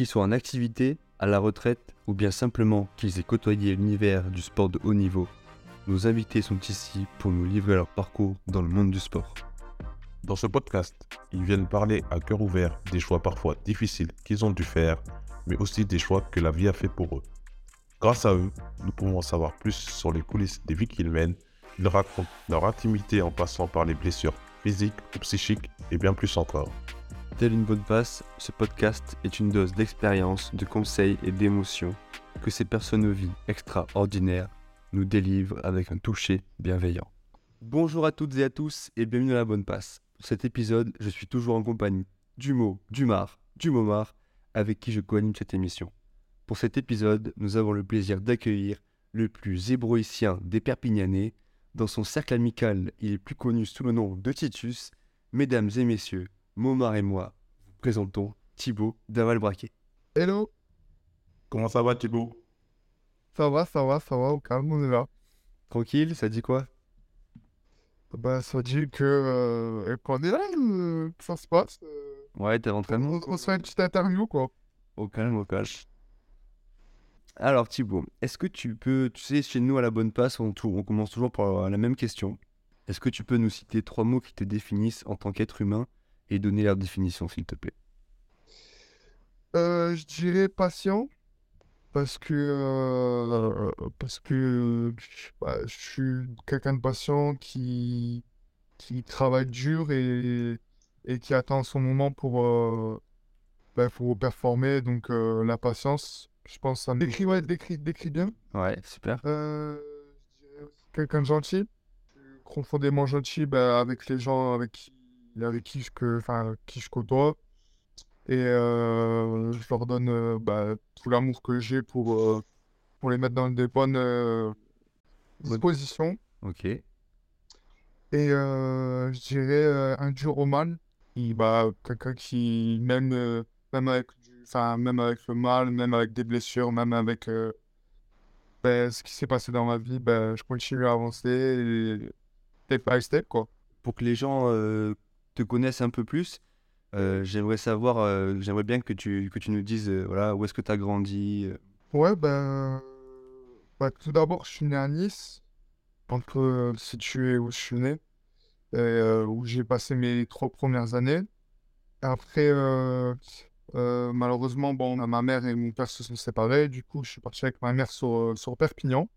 Qu'ils soient en activité, à la retraite ou bien simplement qu'ils aient côtoyé l'univers du sport de haut niveau, nos invités sont ici pour nous livrer leur parcours dans le monde du sport. Dans ce podcast, ils viennent parler à cœur ouvert des choix parfois difficiles qu'ils ont dû faire, mais aussi des choix que la vie a fait pour eux. Grâce à eux, nous pouvons en savoir plus sur les coulisses des vies qu'ils mènent. Ils racontent leur intimité en passant par les blessures physiques ou psychiques et bien plus encore. Telle une bonne passe, ce podcast est une dose d'expérience, de conseils et d'émotions que ces personnes aux vies extraordinaires nous délivrent avec un toucher bienveillant. Bonjour à toutes et à tous et bienvenue à la bonne passe. Pour cet épisode, je suis toujours en compagnie du mot, du mar, du momar, avec qui je co-anime cette émission. Pour cet épisode, nous avons le plaisir d'accueillir le plus hébroïcien des Perpignanais. Dans son cercle amical, il est plus connu sous le nom de Titus. Mesdames et messieurs, Momar et moi vous présentons Thibaut Daval-Braquet. Hello, Comment ça va Thibaut? Ça va, ça va, ça va, au calme, on est là. Tranquille, ça dit quoi? Bah, ça dit que euh, qu'on est là, euh, que ça se passe. euh, Ouais, t'es rentré on, on se fait une petite interview, quoi. Au calme, au calme. Alors Thibaut, est-ce que tu peux, tu sais, chez nous à la bonne passe, on, on commence toujours par la même question. Est-ce que tu peux nous citer trois mots qui te définissent en tant qu'être humain et donner leur définition, s'il te plaît Euh, je dirais patient, parce que, euh, parce que bah, je suis quelqu'un de patient qui, qui travaille dur et, et qui attend son moment pour, euh, bah, pour performer. Donc, euh, la patience, je pense, ça me décrit, ouais, décrit, décrit bien. Ouais, super. Quelqu'un de gentil, profondément gentil bah, avec les gens avec qui, avec qui je, que, enfin, qui je côtoie. Et euh, je leur donne euh, bah, tout l'amour que j'ai pour, euh, pour les mettre dans des bonnes Bonne- dispositions. Ok. Et je dirais un dur au mal, bah, quelqu'un qui, même, même, avec du, même avec le mal, même avec des blessures, même avec ben, ce qui s'est passé dans ma vie, ben, je continue à avancer et step by step, quoi. Pour que les gens te connaissent un peu plus, euh, j'aimerais savoir, euh, j'aimerais bien que tu, que tu nous dises, euh, voilà, où est-ce que tu as grandi. Ouais, ben, bah, tout d'abord, je suis né à Nice, entre situé où je suis né, et où j'ai passé mes trois premières années. Après, malheureusement, bon, ma mère et mon père se sont séparés, du coup, je suis parti avec ma mère sur, sur Perpignan,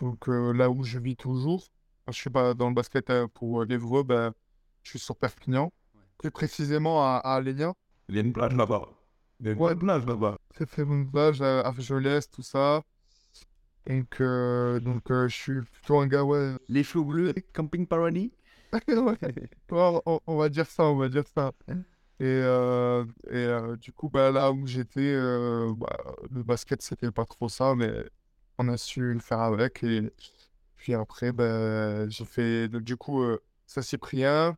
donc là où je vis toujours. Quand je suis pas dans le basket pour l'Evreux, ben, je suis sur Perpignan, plus précisément à, à Alenia. Il y a une plage là-bas. Il y a une Ouais. plage là-bas. très très bonne plage à Argelès, tout ça. Donc, euh, donc euh, je suis plutôt un gars, ouais. Les flots bleus, Camping Paradis? Ouais. On, on va dire ça, on va dire ça. Et, euh, et euh, du coup, bah, là où j'étais, euh, bah, le basket, c'était pas trop ça, mais on a su le faire avec. Et puis après, bah, j'ai fait, donc, du coup, euh, Saint-Cyprien,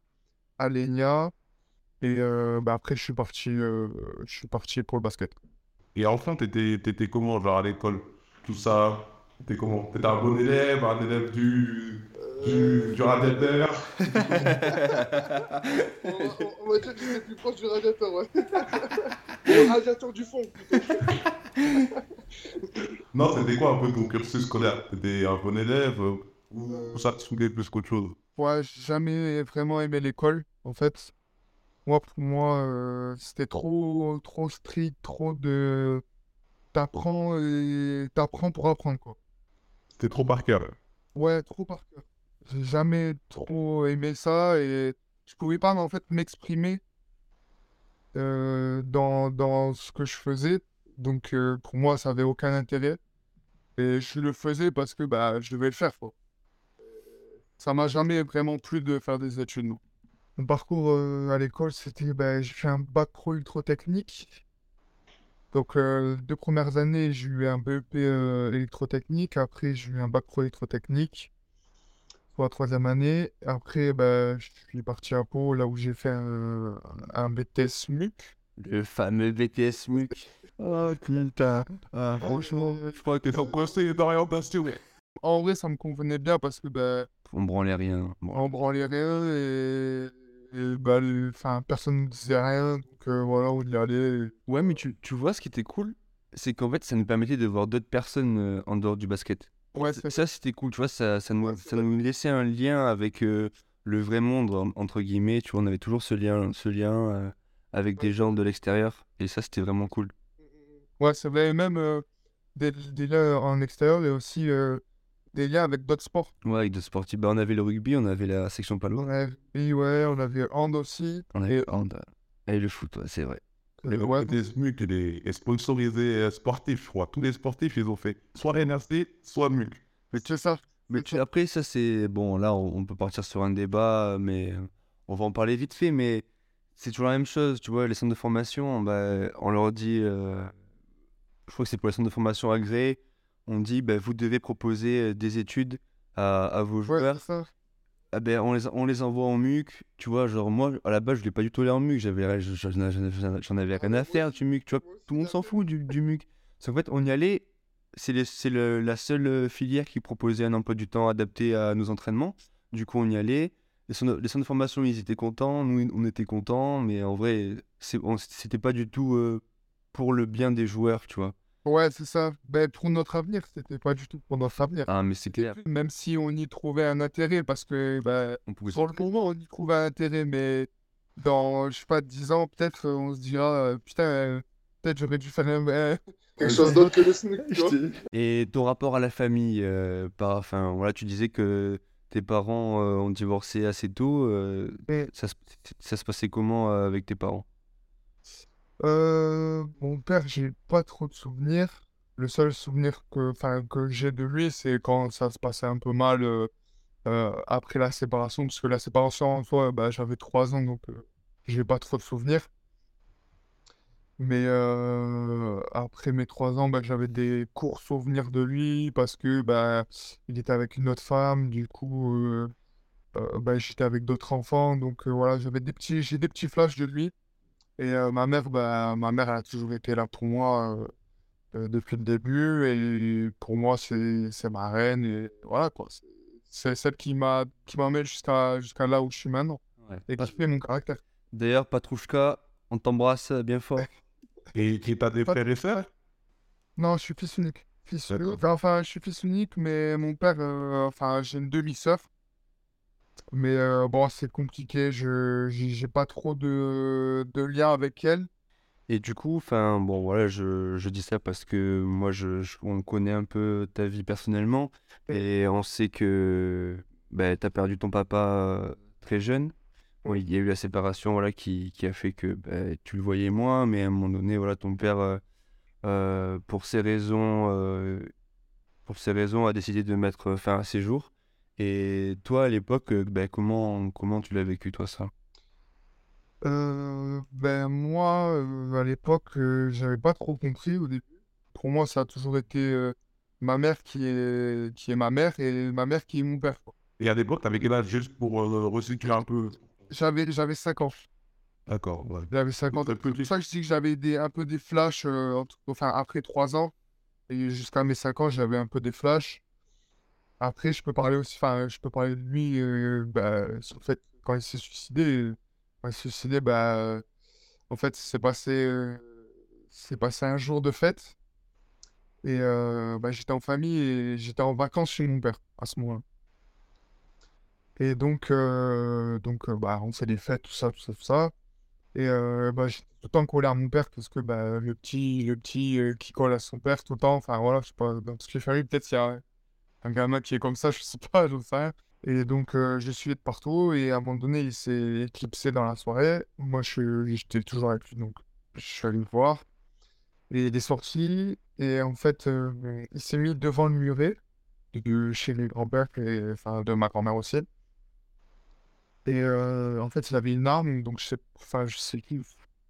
Alenia. Et euh, bah, après, je suis parti, euh, je suis parti pour le basket. Et enfin, t'étais, t'étais comment, genre à l'école? Tout ça? T'étais comment? T'étais un bon élève, un élève du, du, du radiateur On, va dire que c'est plus proche du radiateur, ouais. Le radiateur du fond, plutôt. Non, c'était quoi un peu ton cursus scolaire? T'étais un bon élève euh, ou ça te saoulait plus qu'autre chose? Ouais, j'ai jamais vraiment aimé l'école, en fait. Moi, pour moi, euh, c'était trop, trop strict, trop de... T'apprends et t'apprends pour apprendre, quoi. C'était trop par cœur. Ouais, trop par cœur. J'ai jamais trop aimé ça et je pouvais pas, en fait, m'exprimer euh, dans, dans ce que je faisais. Donc, euh, pour moi, ça avait aucun intérêt. Et je le faisais parce que bah, je devais le faire, quoi. Ça m'a jamais vraiment plu de faire des études, non. Mon parcours euh, à l'école, c'était, bah, j'ai fait un bac pro électrotechnique. Donc, euh, deux premières années, j'ai eu un BEP euh, électrotechnique. Après, j'ai eu un bac pro électrotechnique pour la troisième année. Après, bah, je suis parti à Pau, là où j'ai fait un, un BTS MUC. Le fameux BTS MUC. Oh putain. Ah, franchement, Je crois que t'étais en conseiller d'orientation. En vrai, ça me convenait bien parce que bah, On branlait rien. Bon. on branlait rien et et, bah, le- enfin, personne ne disait rien, donc euh, voilà, on y allait. Ouais, mais tu, tu vois, ce qui était cool, c'est qu'en fait, ça nous permettait de voir d'autres personnes euh, en dehors du basket. Ouais, Ça, ça, c'était cool, tu vois, ça, ça, nous, ça nous laissait un lien avec euh, le vrai monde, en- entre guillemets, tu vois, on avait toujours ce lien, ce lien euh, avec des gens de l'extérieur, et ça, c'était vraiment cool. Ouais, c'est vrai, et même des, des liens en extérieur et aussi euh, des liens avec d'autres sports. Ouais, avec de sportifs, bah, on avait le rugby, on avait la section palo, On avait, oui, ouais, on avait hand aussi. on avait le hand, et le foot, ouais, c'est vrai. Les Ouais, des SMUC et les et sponsorisés euh, sportifs, je crois. Tous les sportifs, ils ont fait soit NRC, soit MUC. c'est ça. Mais tu- après, ça, c'est. Bon, là, on, peut partir sur un débat, mais on va en parler vite fait, mais c'est toujours la même chose, tu vois, les centres de formation, bah, on leur dit. euh, je crois que c'est pour les centres de formation agréés, on dit, bah, vous devez proposer euh, des études à, à vos joueurs. Ah ben, on, les, on les envoie en MUC, tu vois, genre moi, à la base, je voulais pas du tout aller en MUC, j'avais, je- je- j'en avais rien à faire du MUC, tu vois, tout le monde s'en fout du, du MUC. C'est qu'en fait, on y allait, c'est c'est le- la seule euh, filière qui proposait un emploi du temps adapté à nos entraînements. Du coup, on y allait. Les centres, les centres de formation, ils étaient contents, nous, on était contents, mais en vrai, c'est, c'était pas du tout euh, pour le bien des joueurs, tu vois. Ouais, c'est ça. Ben, pour notre avenir, c'était pas du tout pour notre avenir. Ah, mais c'est clair. Même si on y trouvait un intérêt, parce que ben, On pouvait sur le moment, on y trouvait un intérêt, mais dans, je sais pas, 10 ans, peut-être, euh, on se dira, euh, putain, euh, peut-être j'aurais dû faire un- quelque chose d'autre que le vois. Et ton rapport à la famille, euh, par, enfin, voilà, tu disais que tes parents euh, ont divorcé assez tôt. euh, ça, se- ça se passait comment euh, avec tes parents? Euh, mon père, j'ai pas trop de souvenirs. Le seul souvenir que, que j'ai de lui, c'est quand ça se passait un peu mal euh, euh, après la séparation, parce que la séparation en soi, bah, j'avais 3 ans, donc j'ai pas trop de souvenirs. Mais après mes 3 ans, bah, j'avais des courts souvenirs de lui, parce que bah, il était avec une autre femme, du coup, bah, j'étais avec d'autres enfants, donc voilà, j'avais des petits, j'ai des petits flashs de lui. Et euh, ma mère, bah, ma mère, elle a toujours été là pour moi euh, euh, depuis le début. Et pour moi, c'est, c'est ma reine. Et voilà, quoi. C'est, celle qui m'a, qui m'emmène jusqu'à, jusqu'à là où je suis maintenant. Et qui fait mon caractère. D'ailleurs, Patrouchka, on t'embrasse bien fort. Et qui t'as des Pas- frères et sœurs? Non, je suis fils unique. Fils. Enfin, je suis fils unique, mais mon père, euh, enfin, j'ai une demi-sœur. Mais euh, bon, c'est compliqué. Je, j'ai, pas trop de, de lien avec elle. Et du coup, enfin, bon, voilà, je, je dis ça parce que moi, je, je- on connaît un peu ta vie personnellement et on sait que bah, tu as perdu ton papa euh, très jeune. Bon, il y a eu la séparation, voilà, qui, qui a fait que bah, tu le voyais moins, mais à un moment donné, voilà, ton père, euh, pour ces raisons, euh, pour ces raisons, a décidé de mettre fin à ses jours. Et toi, à l'époque, euh, bah, comment, comment tu l'as vécu, toi, ça? Euh, ben moi, euh, à l'époque, euh, j'avais pas trop compris au début. Pour moi, ça a toujours été euh, ma mère qui est, qui est ma mère et ma mère qui est mon père. quoi. Et à l'époque, t'avais quel âge juste pour euh, resituer un peu? J'avais, j'avais 5 ans. D'accord, ouais. J'avais 5 ans. C'est pour ça que je dis que j'avais des, un peu des flashs, euh, entre- enfin après 3 ans. Et jusqu'à mes 5 ans, j'avais un peu des flashs. Après, je peux parler aussi, enfin, je peux parler de lui, euh, bah, sur le fait, quand il s'est suicidé, quand il s'est suicidé, bah, en fait, c'est passé, c'est passé un jour de fête. Et euh, bah, j'étais en famille et j'étais en vacances chez mon père à ce moment-là. Et donc, euh, donc euh, bah, on fait des fêtes, tout ça, tout ça, tout ça. Et euh, bah, j'étais tout le temps collé à mon père parce que bah, le petit, le petit qui colle à son père tout le temps, enfin voilà, je sais pas, dans toutes les familles, peut-être il y a un gamin qui est comme ça, je sais pas, j'en sais rien. Et donc, euh, je suivais de partout et à un moment donné, il s'est éclipsé dans la soirée. Moi, j'étais toujours avec lui, donc je suis allé le voir. Et il est sorti et en fait, euh, il s'est mis devant le muret de chez les grands-pères, enfin de ma grand-mère aussi. Et euh, en fait, il avait une arme, donc je sais, enfin, je sais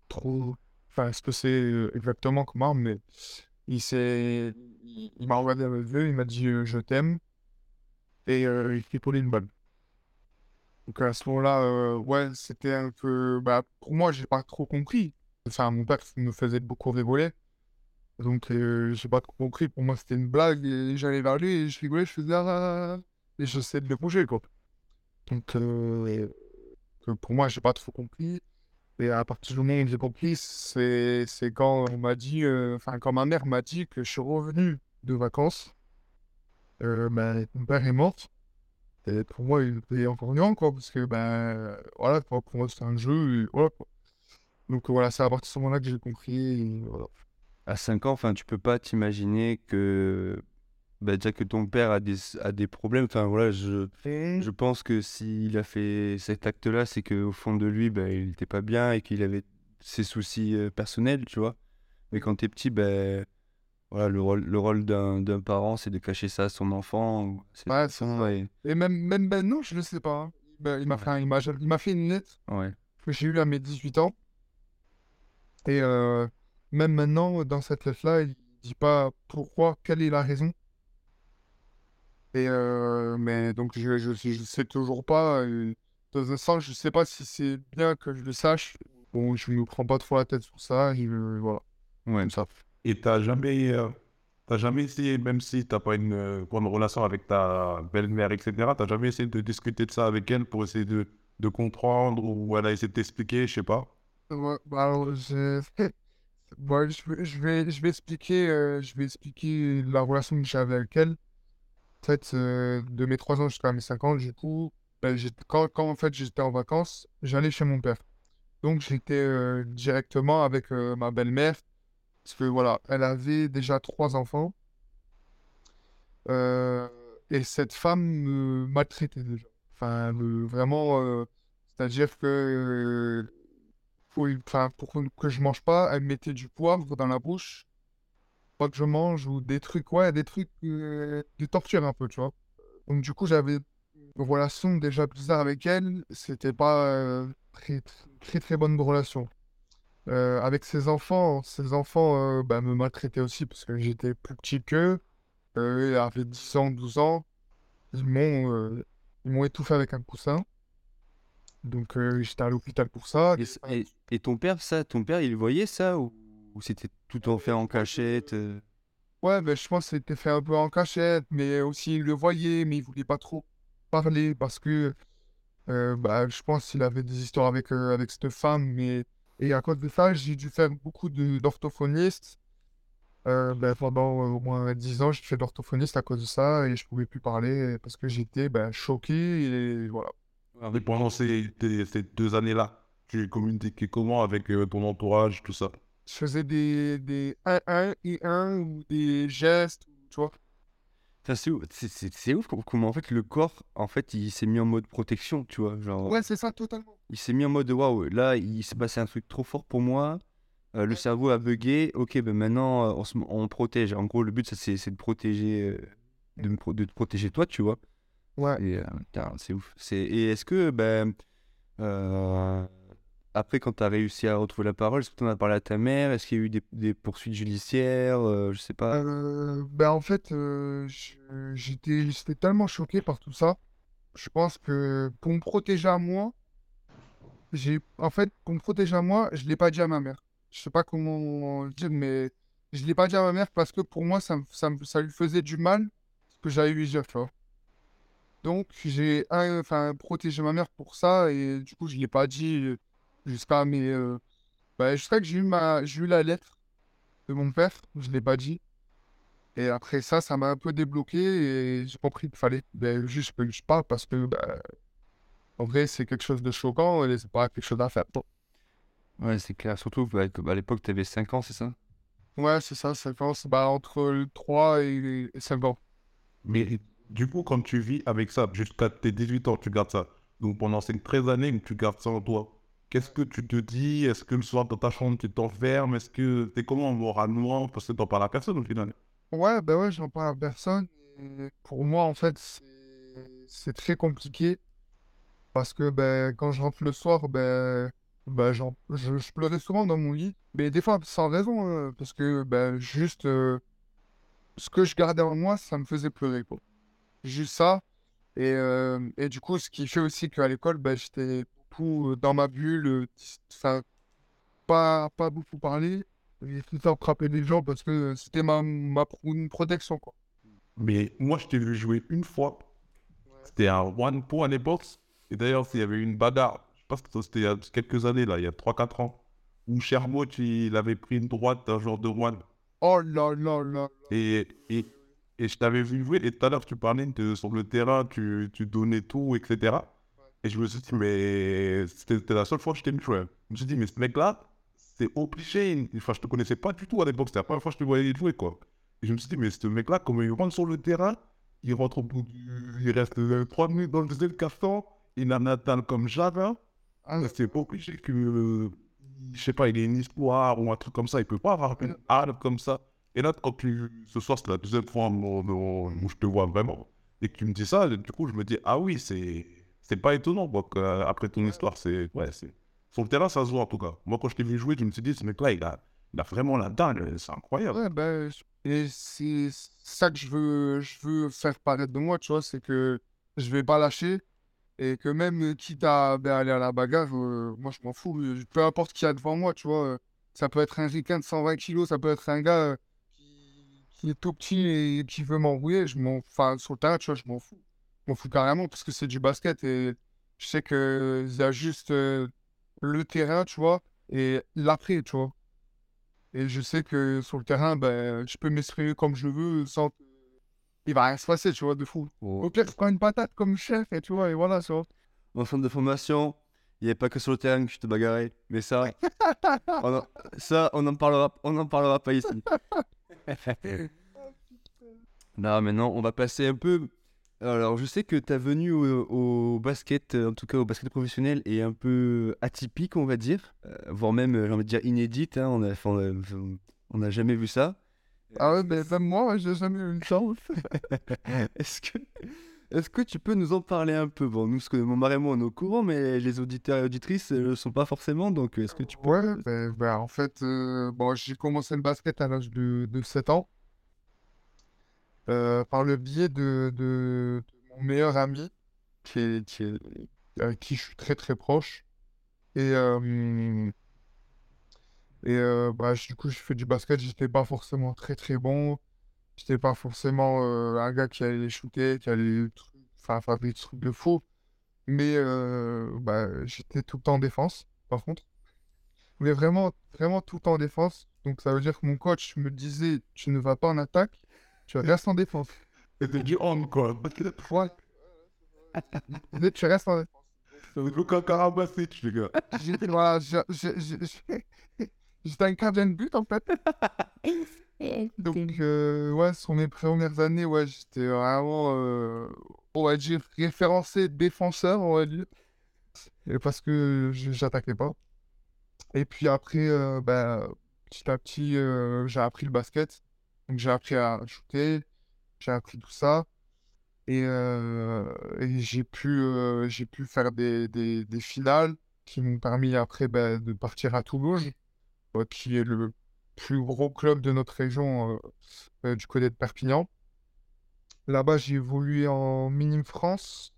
trop, enfin, ce que c'est euh, exactement comme arme, mais il s'est, il, m'a regardé avec yeux, il m'a dit euh, je t'aime, et euh, il s'est une balle. Donc à ce moment-là, euh, ouais, c'était un peu, bah, pour moi, j'ai pas trop compris. Enfin, mon père me faisait beaucoup rigoler, donc euh, j'ai pas trop compris. Pour moi, c'était une blague, et j'allais vers lui et je rigolais, je faisais ah, et j'essayais de le bouger, quoi. Donc, euh, que pour moi, j'ai pas trop compris. Et à partir du moment où j'ai compris, c'est quand on m'a dit, euh, enfin, quand ma mère m'a dit que je suis revenu de vacances, euh, ben, mon père est mort. Et pour moi, il était encore vivant, quoi, parce que, ben, voilà, pour moi, c'était un jeu. Donc voilà, c'est à partir de ce moment-là que j'ai compris. À 5 ans, enfin, tu peux pas t'imaginer que bah, déjà que ton père a des, a des problèmes. Enfin voilà, je, je pense que s'il a fait cet acte-là, c'est qu'au fond de lui, bah, il n'était pas bien et qu'il avait ses soucis euh, personnels, tu vois. Mais quand tu es petit, ben voilà, le rôle, le rôle d'un d'un parent, c'est de cacher ça à son enfant. C'est Ouais, c'est ça. et- même, même maintenant, je ne sais pas. hein. Ben, il m'a Ouais. fait, un- il m'a, il m'a fait une lettre ouais. que j'ai eue à mes 18 ans. Et euh, même maintenant, dans cette lettre-là, il dit pas pourquoi, quelle est la raison. Et euh, mais donc, je, je, sais- je sais toujours pas. dans un sens, je sais pas si c'est bien que je le sache. Bon, je me prends pas trop la tête sur ça. Et, euh, voilà, Ouais. comme ça. Et t'as jamais, euh, jamais essayé, même si t'as pas une bonne relation avec ta belle-mère, etc., t'as jamais essayé de discuter de ça avec elle pour essayer de, de comprendre ou elle a essayé de t'expliquer, je sais pas? Ouais, bah alors, je... Bon, je je vais, je vais expliquer, je vais expliquer la relation que j'avais avec elle. Fait, euh, de mes 3 ans jusqu'à mes 5 ans, du coup, j'étais- quand, en fait j'étais en vacances, j'allais chez mon père. Donc j'étais euh, directement avec euh, ma belle-mère, parce que voilà, elle avait déjà trois enfants. Et cette femme me maltraitait déjà. Enfin, me- vraiment, c'est-à-dire que pour, pour que je mange pas, elle me mettait du poivre dans la bouche, pas que je mange, ou des trucs, ouais, des trucs euh, de torture un peu, tu vois. Donc du coup, j'avais une relation déjà bizarre avec elle, c'était pas euh, très, très, très, bonne relation. Euh, avec ses enfants, ses enfants euh, bah, me maltraitaient aussi parce que j'étais plus petit qu'eux. Euh, ils avaient 10 ans, 12 ans. Ils m'ont ils étouffé avec un coussin. Donc j'étais à l'hôpital pour ça. Et- et ton père, ça, ton père, il voyait ça ou, ou c'était tout en fait en cachette euh? Ouais, ben, je pense que c'était fait un peu en cachette, mais aussi il le voyait, mais il voulait pas trop parler parce que euh, bah, je pense qu'il avait des histoires avec, euh, avec cette femme. Mais... Et à cause de ça, j'ai dû faire beaucoup de- d'orthophoniste. Euh, ben, pendant euh, au moins 10 ans, j'ai fait d'orthophoniste à cause de ça et je pouvais plus parler parce que j'étais ben, choqué et voilà. Et pendant ces, ces deux années-là, tu communiquais comment avec ton entourage, tout ça? Je faisais des, des 1-1 et 1 ou des gestes, tu vois. C'est ouf, c'est- c'est- c'est ouf com- comment en fait le corps, en fait, il s'est mis en mode protection, tu vois. Genre, Ouais, c'est ça, totalement. il s'est mis en mode waouh, là, il s'est passé un truc trop fort pour moi. euh, le cerveau a bugué. Ok, ben maintenant, euh, on, se, on protège. En gros, le but, c'est c'est de protéger, euh, de, me pro- de te protéger toi, tu vois. Ouais. Et, euh, c'est ouf. C'est- Et est-ce que, ben, euh, après, quand tu as réussi à retrouver la parole, est-ce que tu en as parlé à ta mère? Est-ce qu'il y a eu des, poursuites judiciaires euh, Je sais pas? Euh, ben en fait, euh, j'étais, tellement choqué par tout ça. Je pense que pour me protéger à moi, j'ai, en fait, pour me protéger à moi, je l'ai pas dit à ma mère. Je sais pas comment dire, mais je l'ai pas dit à ma mère parce que pour moi, ça, ça, lui faisait du mal ce que j'avais eu dire. Donc, j'ai, enfin, protégé ma mère pour ça et du coup, je l'ai pas dit euh, jusqu'à mes, euh, jusqu'à que j'ai eu ma, j'ai eu la lettre de mon père, je l'ai pas dit. Et après ça, ça m'a un peu débloqué et j'ai compris qu'il fallait ben, juste que je parle parce que, ben, en vrai, c'est quelque chose de choquant et c'est pas quelque chose à faire. Bon. Ouais, c'est clair. Surtout bah, que, à l'époque, tu avais 5 ans, c'est ça? Ouais, c'est ça, ça pense bah, entre le 3 et, et 5 ans. Mais du coup, quand tu vis avec ça, jusqu'à tes 18 ans, tu gardes ça. Donc pendant ces 13 années, tu gardes ça en toi. Qu'est-ce que tu te dis? Est-ce que le soir dans ta chambre, tu t'enfermes Est-ce que t'es comment? Moralement Parce que t'en parles à personne au final. Ouais, ben ouais, j'en parle à personne. Pour moi, en fait, c'est très compliqué parce que ben, quand je rentre le soir, ben, ben, j'en- je, pleurais souvent dans mon lit. Mais des fois, sans raison, hein, parce que ben, juste euh, ce que je gardais en moi, ça me faisait pleurer. Juste ça. Et, euh, et du coup, ce qui fait aussi qu'à l'école, ben, j'étais euh, dans ma bulle, euh, dis- enfin, pas, pas beaucoup parler. Et tout le temps frapper les gens parce que c'était ma, ma une protection, quoi. Mais moi, je t'ai vu jouer une fois. C'était un one point à l'époque. Et d'ailleurs, s'il y avait une bagarre, je pas si c'était il y a quelques années, là, il y a 3-4 ans, où Chermot, il avait pris une droite d'un joueur de Rouen. Oh là là là. Et, et, et je t'avais vu jouer, et tout à l'heure, tu parlais de, sur le terrain, tu, tu donnais tout, etc. Et je me suis dit, mais c'était la seule fois que je t'ai vu. Je me suis dit, mais ce mec-là, c'est obligé. Enfin, je te connaissais pas du tout à l'époque, c'était la première fois que je te voyais jouer, quoi. Et je me suis dit, mais ce mec-là, comment il rentre sur le terrain, il rentre au bout du... Il reste 3 minutes dans le deuxième carton, il en atteint comme jamais. Ah, c'est obligé que, je sais pas, il ait une histoire ou un truc comme ça. Il peut pas avoir une arme comme ça. Et là, quand tu, ce soir, c'est la deuxième fois où, je te vois vraiment. Et que tu me dis ça, du coup, je me dis, ah oui, c'est, c'est pas étonnant. Donc, après ton histoire, c'est, ouais, c'est, le terrain, ça se voit en tout cas. Moi, quand je t'ai vu jouer, je me suis dit, ce mec-là, il a, il a vraiment la dalle. C'est incroyable. Ouais, ben, et c'est ça que je veux, je veux faire paraître de moi, tu vois, c'est que je vais pas lâcher. Et que même quitte à ben, aller à la bagarre, euh, moi je m'en fous. Peu importe qui y a devant moi, tu vois. ça peut être un ricain de 120 kilos, ça peut être un gars qui, est tout petit et qui veut m'embrouiller. Je m'en, enfin, sur le terrain, tu vois, je m'en fous. M'en fous carrément parce que c'est du basket et je sais qu'il y a juste le terrain, tu vois, et l'après, tu vois. Et je sais que sur le terrain, ben, je peux m'exprimer comme je veux sans il va rien se passer, tu vois, de fou. Au pire, je prends une patate comme chef, et tu vois, et voilà, ça. En centre de formation, il n'y a pas que sur le terrain que je te bagarrais. Mais ça, on ça, on n'en parlera, on en parlera pas ici. non, maintenant, on va passer un peu. Alors, je sais que ta venue au, basket, en tout cas au basket professionnel, est un peu atypique, on va dire, euh, voire même, j'ai envie de dire, inédite. Hein. on n'a jamais vu ça. Ah ouais, ben même moi, j'ai jamais eu une chance. est-ce que, est-ce que tu peux nous en parler un peu? Bon, nous, ce que mon mari et moi, on est au courant, mais les auditeurs et auditrices ne le sont pas forcément, donc est-ce que tu peux... Ouais, ben, ben en fait, euh, bon, j'ai commencé le basket à l'âge de, de 7 ans, euh, par le biais de, mon meilleur ami, qui qui avec qui je suis très très proche. Et... Euh, et euh, bah, du coup, je fais du basket, j'étais pas forcément très très bon. J'étais pas forcément euh, un gars qui allait shooter, qui allait enfin, faire des trucs de fou. Mais euh, bah, j'étais tout le temps en défense, par contre. Mais vraiment, vraiment tout le temps en défense. Donc ça veut dire que mon coach me disait, tu ne vas pas en attaque, tu restes en défense. C'était du on, quoi. Ouais. tu restes en défense. Ça veut dire qu'un Karabatic, les gars. J'étais, voilà, J'étais un gardien de but en fait. Donc, euh, ouais, sur mes premières années, ouais, j'étais vraiment, euh, on va dire, référencé défenseur, on va dire. Et parce que j'attaquais pas. Et puis après, euh, ben, petit à petit, j'ai appris le basket. Donc, j'ai appris à shooter, j'ai appris tout ça. Et, et j'ai pu, j'ai pu faire des, des, des finales qui m'ont permis après ben, de partir à Toulouse qui est le plus gros club de notre région euh, euh, du côté de Perpignan. Là-bas, j'ai évolué en Minime France.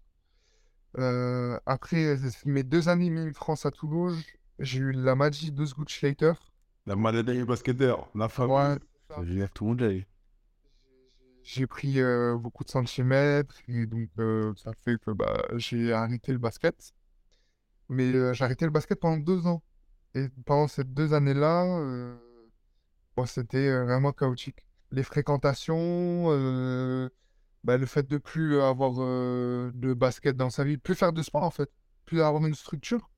Euh, après mes deux années Minime France à Toulouse, j'ai eu la magie de Schlater. La maladie basketteur, la famille. Ouais, tout le monde l'a eu. J'ai pris beaucoup de centimètres et donc ça fait que bah, j'ai arrêté le basket. Mais j'ai arrêté le basket pendant deux ans. Et pendant ces deux années-là, euh, c'était euh, vraiment chaotique. Les fréquentations, euh, bah, le fait de plus avoir de basket dans sa vie, plus faire de sport en fait, plus avoir une structure,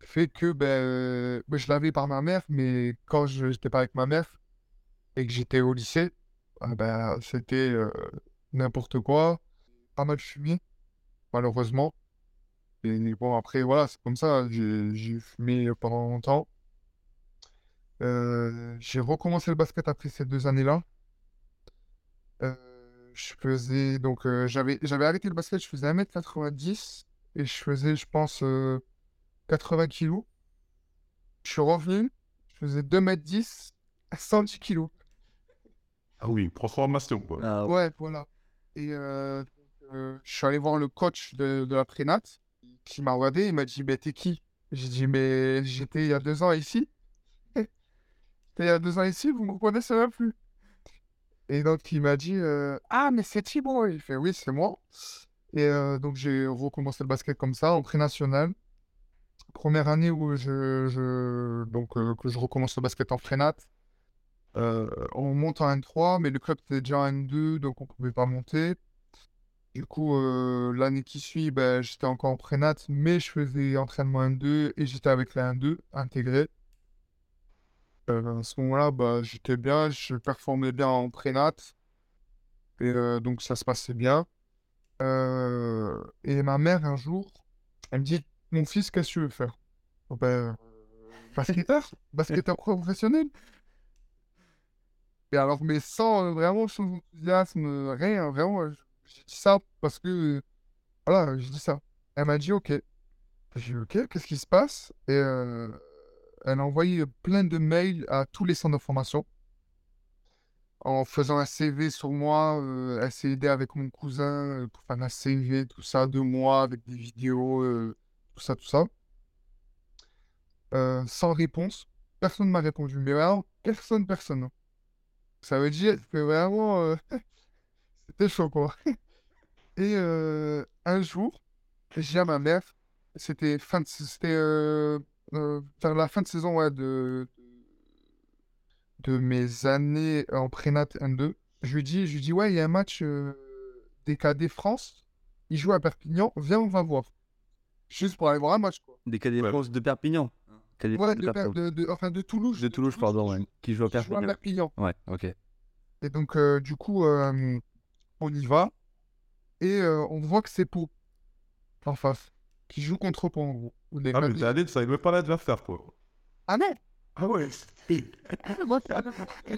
fait que ben, ben je l'avais par ma mère, mais quand je n'étais pas avec ma mère et que j'étais au lycée, ah ben, c'était n'importe quoi, pas mal fumé, malheureusement. Et bon, après, voilà, c'est comme ça. J'ai fumé pendant longtemps. Euh, j'ai recommencé le basket après ces deux années-là. Euh, je faisais donc euh, j'avais arrêté le basket, je faisais 1m90 et je faisais je pense 80 kg. Je suis revenu, je faisais 2m10 à 110 kg. Ah oui, transformation quoi. Ah ouais, voilà. Et je suis allé voir le coach de, de la prénat qui m'a regardé, il m'a dit, mais t'es qui? J'ai dit, mais j'étais il y a deux ans ici. J'étais il y a deux ans ici, vous me connaissez même plus. Et donc, il m'a dit, euh, ah, mais c'est Thibaut. Il fait, oui, c'est moi. Et euh, donc, j'ai recommencé le basket comme ça, en pré-national. première année où je, je- donc, euh, que je recommence le basket en prénat, euh, on monte en N3, mais le club était déjà en N2, donc on pouvait pas monter. Du coup, euh, l'année qui suit, ben, j'étais encore en prénat, mais je faisais entraînement N2 et j'étais avec la N2 intégrée. Euh, à ce moment-là, bah, j'étais bien, je performais bien en prénat, et euh, donc ça se passait bien. Euh, et ma mère, un jour, elle me dit, mon fils, qu'est-ce que tu veux faire? Oh, ben, euh, basketteur, basketteur professionnel? Et alors, mais sans euh, vraiment sans enthousiasme, euh, rien, vraiment, euh, j'ai dit ça parce que, voilà, j'ai dit ça. Elle m'a dit, ok. J'ai dit, ok, qu'est-ce qui se passe? Et elle a envoyé plein de mails à tous les centres de formation en faisant un CV sur moi. euh, elle s'est aidée avec mon cousin pour faire un CV, tout ça, de moi, avec des vidéos, tout ça, tout ça. Sans réponse. Personne ne m'a répondu. Mais vraiment, personne, personne. Ça veut dire que vraiment, euh, c'était chaud, quoi. Et euh, un jour, j'ai dit à ma mère, c'était fin de, c'était euh, euh, vers la fin de saison ouais, de, de mes années en prénat N2. Je lui dis, je lui dis, ouais, il y a un match euh, des cadets France. Ils jouent à Perpignan. Viens, on va voir. Juste pour aller voir un match, quoi. Des cadets Ouais. France de Perpignan. Ouais, de, de, Per- Perpignan. de- de- enfin, de Toulouse. De Toulouse, pardon, ouais. Qui joue à Qui joue à Perpignan. Perpignan. Ouais, ok. Et donc, euh, du coup, euh, on y va. Et euh, on voit que c'est Pau en face. Qui joue contre Pau, en gros. Ah, mais t'es allé, tu savais même pas l'adversaire, quoi. Ah non Ah ouais. Moi, en mode, euh,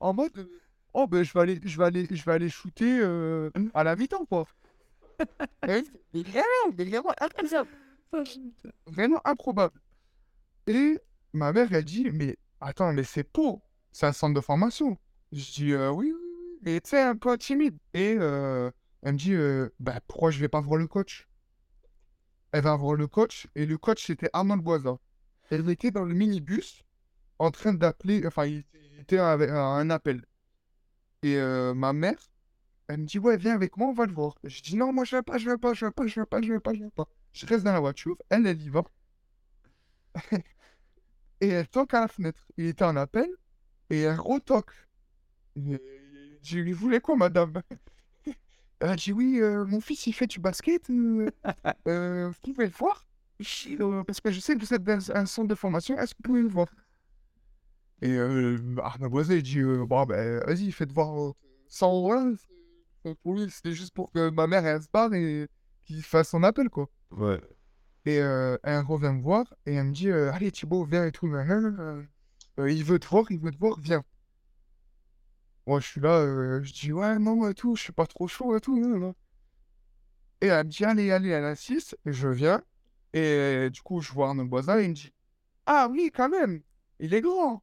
en mode, euh, oh ben je vais aller, je vais aller, je vais aller shooter euh, à la mi-temps quoi. Vraiment improbable. Et ma mère elle dit mais attends mais c'est Pau, c'est un centre de formation. Je dis euh, oui oui oui, mais tu sais un peu timide. Et euh, elle me dit euh, bah pourquoi je vais pas voir le coach? Elle va voir le coach et le coach c'était Arnold Boisa. Elle était dans le minibus en train d'appeler, enfin, il était un un appel. Et euh, ma mère, elle me dit, ouais, viens avec moi, on va le voir. Je dis, non, moi, je vais pas, je vais pas, je vais pas, je vais pas, je vais pas, je vais pas. Je reste dans la voiture, elle, elle y va. et elle toque à la fenêtre. Il était en appel, et elle retoque. Et Je lui voulais quoi, madame? Elle a dit, oui, euh, mon fils, il fait du basket. Euh, euh, vous pouvez le voir? Euh, parce que je sais que vous êtes dans un centre de formation, est-ce que vous pouvez le voir? Et euh, Arnaud Boisé il dit Bon, ben, vas-y, faites voir 100 euros. Pour lui, c'était juste pour que ma mère elle se barre et qu'il fasse son appel, quoi. Ouais. Et euh, elle revient me voir et elle me dit euh, Allez, Thibaut, viens et tout. euh, il veut te voir, il veut te voir, viens. Moi, je suis là, euh, je dis Ouais, non, et tout, je suis pas trop chaud et tout. Et elle me dit Allez, allez, elle insiste. Et je viens. Et euh, du coup, je vois Arnaud Boisin et il me dit Ah oui, quand même, il est grand.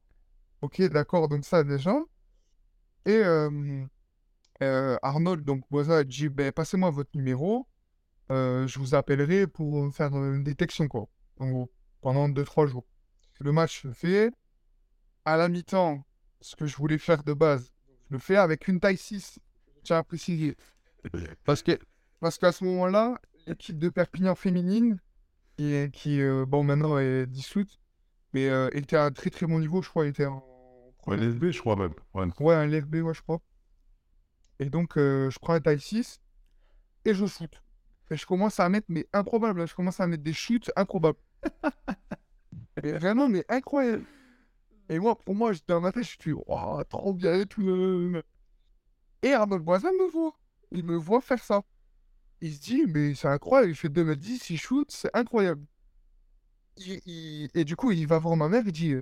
Ok, d'accord, donc ça déjà. Et euh, euh, Arnold, donc Boisa, dit ben, Passez-moi votre numéro, euh, je vous appellerai pour faire euh, une détection, quoi. En gros, pendant 2-3 jours. Le match se fait. À la mi-temps, ce que je voulais faire de base, je le fais avec une taille 6. Je tiens à préciser. Parce que, parce qu'à ce moment-là, l'équipe de Perpignan féminine, qui, qui euh, bon, maintenant est dissoute, mais euh, était à un très très bon niveau, je crois, était en Ouais, LSB, je crois même. Ouais. Ouais, un LFB, ouais, je crois. Et donc, euh, je prends un taille 6 et je shoot. Et je commence à mettre, mais improbable, hein, je commence à mettre des shoots improbables. mais vraiment, mais incroyable. Et moi, pour moi, j'étais dans ma tête, je suis, oh, trop bien et tout. Et Arnold Boisin me voit. Il me voit faire ça. Il se dit, mais c'est incroyable, il fait 2m10, il shoot, c'est incroyable. Il- il- Et du coup, il va voir ma mère, il dit,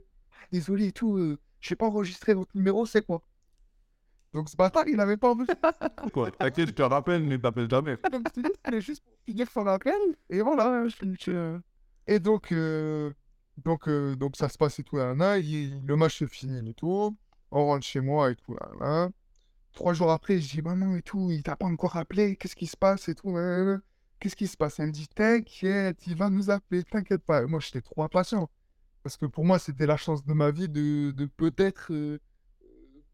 désolé et tout, euh, je n'ai pas enregistré votre numéro, c'est quoi? Donc ce bâtard, il avait pas enregistré. Quoi, t'inquiète, je te rappelle, mais t'appelles jamais. Donc c'était juste pour finir son appel. Et voilà. je- je- Et donc, euh, donc, euh, donc ça se passe et tout, là, là, il- le match se finit et tout. On rentre chez moi et tout, là, là. Trois jours après, je dis, maman et tout, il t'a pas encore appelé, qu'est-ce qui se passe et tout, là. Qu'est-ce qui se passe? Elle me dit, t'inquiète, il va nous appeler, t'inquiète pas. Et moi, j'étais trop impatient. Parce que pour moi, c'était la chance de ma vie de, de peut-être euh,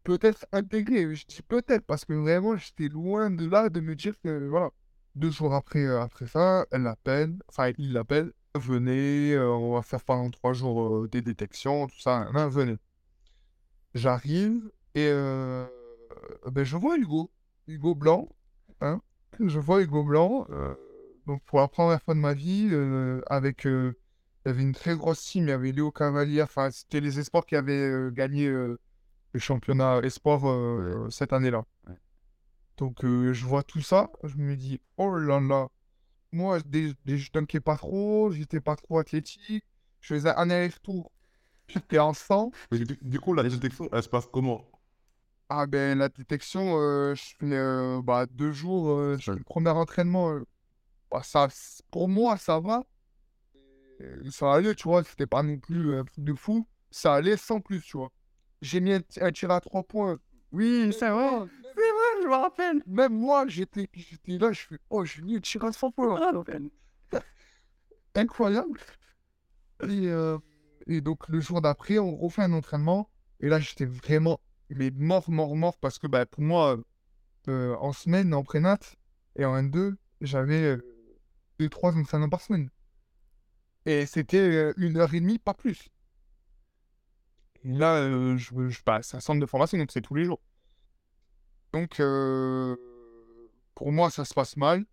peut-être intégrer. Je dis peut-être parce que vraiment, j'étais loin de là de me dire que voilà. Deux jours après, euh, après ça, elle l'appelle, enfin, il l'appelle, venez, euh, on va faire pendant trois jours euh, des détections, tout ça, venez. J'arrive et ben, je vois Hugo, Hugo Blanc, hein, je vois Hugo Blanc, donc pour la première fois de ma vie, avec, il y avait une très grosse team, il y avait Léo Cavalier, enfin c'était les Espoirs qui avaient gagné le championnat Espoir euh, cette année-là. Ouais. Donc euh, je vois tout ça, je me dis, oh là là, moi des- je dunkais pas trop, j'étais pas trop athlétique, je faisais un aller-retour, j'étais en 100. Mais du, du coup, la détection, elle se passe comment? Ah ben la détection, euh, je fais euh, bah, deux jours, euh, je fais le premier entraînement, euh, bah, ça, pour moi ça va, Euh, ça allait, tu vois, c'était pas non plus euh, un truc de fou, ça allait sans plus, tu vois. J'ai mis un, ti- un tir à trois points. Oui, c'est vrai, c'est vrai, je me rappelle. Même moi, j'étais j'étais là, je fais, oh, j'ai mis un tir à trois points. Incroyable. Et, euh, et donc le jour d'après, on refait un entraînement. Et là, j'étais vraiment mais mort, mort, mort. Parce que bah, pour moi, euh, en semaine, en prénat et en N2, j'avais 2-3 entraînements par semaine. Et c'était euh, une heure et demie, pas plus. Et là, euh, je, bah, c'est un centre de formation, donc c'est tous les jours. Donc, euh, pour moi, ça se passe mal.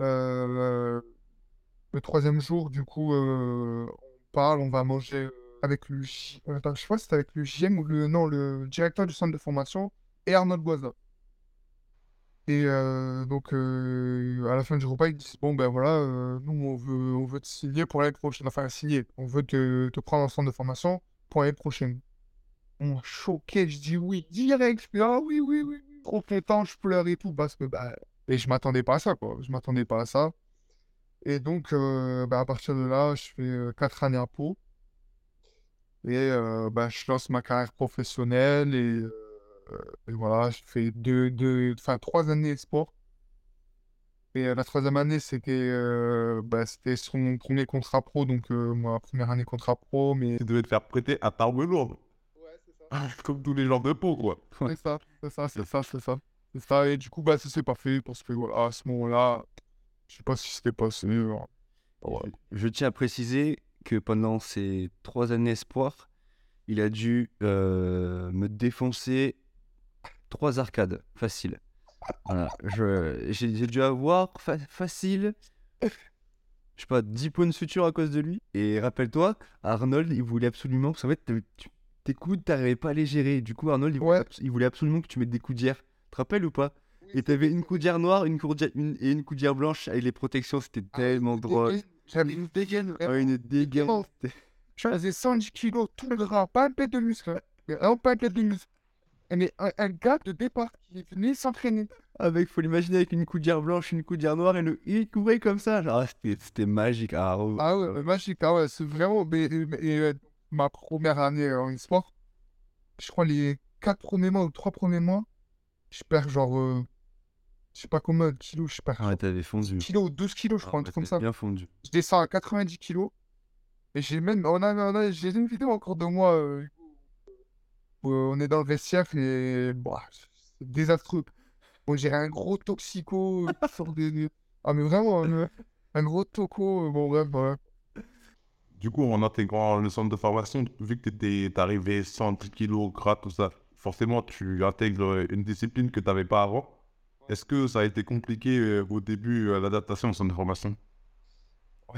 Euh, le troisième jour, du coup, on parle, on va manger avec le... Je sais c'était avec le JM ou le... Non, le directeur du centre de formation et Arnold Boisa. Et donc, à la fin du repas, ils disent, bon, ben voilà, nous, on veut, on veut te signer pour l'année prochaine. Enfin, signer. On veut te, te prendre en centre de formation pour l'année prochaine. On choqué, je dis oui, direct. Je fais, ah oui, oui, oui. Trop content, je pleure et tout, parce que, bah... Et je m'attendais pas à ça, quoi. Je m'attendais pas à ça. Et donc, euh, bah, à partir de là, je fais 4 années à Pau. Et euh, bah, je lance ma carrière professionnelle et, euh, et voilà, je fais deux, deux, enfin, trois années sport. Et la troisième année, c'était euh, bah, c'était sur mon premier contrat pro, donc euh, ma première année contrat pro, mais Tu devais te faire prêter à Tarbes lourde. Ouais, c'est ça. Comme tous les gens de peau, quoi. C'est ça, c'est ça, c'est ça, c'est ça. C'est ça, et du coup, bah, ça s'est pas fait parce que voilà, à ce moment-là, je sais pas ce qui s'était passé. voilà. Je tiens à préciser que pendant ces trois années espoir, il a dû euh, me défoncer trois arcades faciles. Voilà. Je- J'ai dû avoir fa- facile, je sais pas, 10 points de suture à cause de lui. Et rappelle-toi, Arnold, il voulait absolument, parce qu'en fait, tu- tes coudes, t'arrivais pas à les gérer. Du coup, Arnold, il voulait, Ouais. abs- il voulait absolument que tu mettes des coudières. Tu te rappelles ou pas? Et t'avais une coudière noire une coudière, une- et une coudière blanche avec les protections, c'était tellement drôle. J'avais une dégaine, Ah, une dégaine. Je faisais 110 kilos, tout le gras, pas un pet de muscle. hein. Un pet de muscle. Mais un, un gars de départ qui venait s'entraîner. Avec, faut l'imaginer avec une coudière blanche, une coudière noire et le il couvrait comme ça. Genre, ah, c'était c'était magique. Ah, oh. Ah ouais, magique, ah ouais, c'est vraiment. Mais, mais- et, ma première année euh, en sport, je crois les 4 premiers mois ou 3 premiers mois, je perds genre. euh, je sais pas combien de kilos, je perds. Ah, t'avais fondu. 10 kilos ou 12 kilos, je Ah, crois, un ouais, truc comme ça. bien fondu. Je descends à 90 kilos. Et j'ai même. On a, on a- j'ai une vidéo encore de moi. euh, on est dans le vestiaire et. bah, c'est désastreux. On dirait un gros toxico euh, sort des- Ah, mais vraiment, un, un gros toco. euh, Bon, bref, voilà. Du coup, en intégrant le centre de formation, vu que tu étais arrivé 110 kilos gras, tout ça, forcément, tu intègres une discipline que tu n'avais pas avant. Est-ce que ça a été compliqué euh, au début, euh, l'adaptation au centre de formation?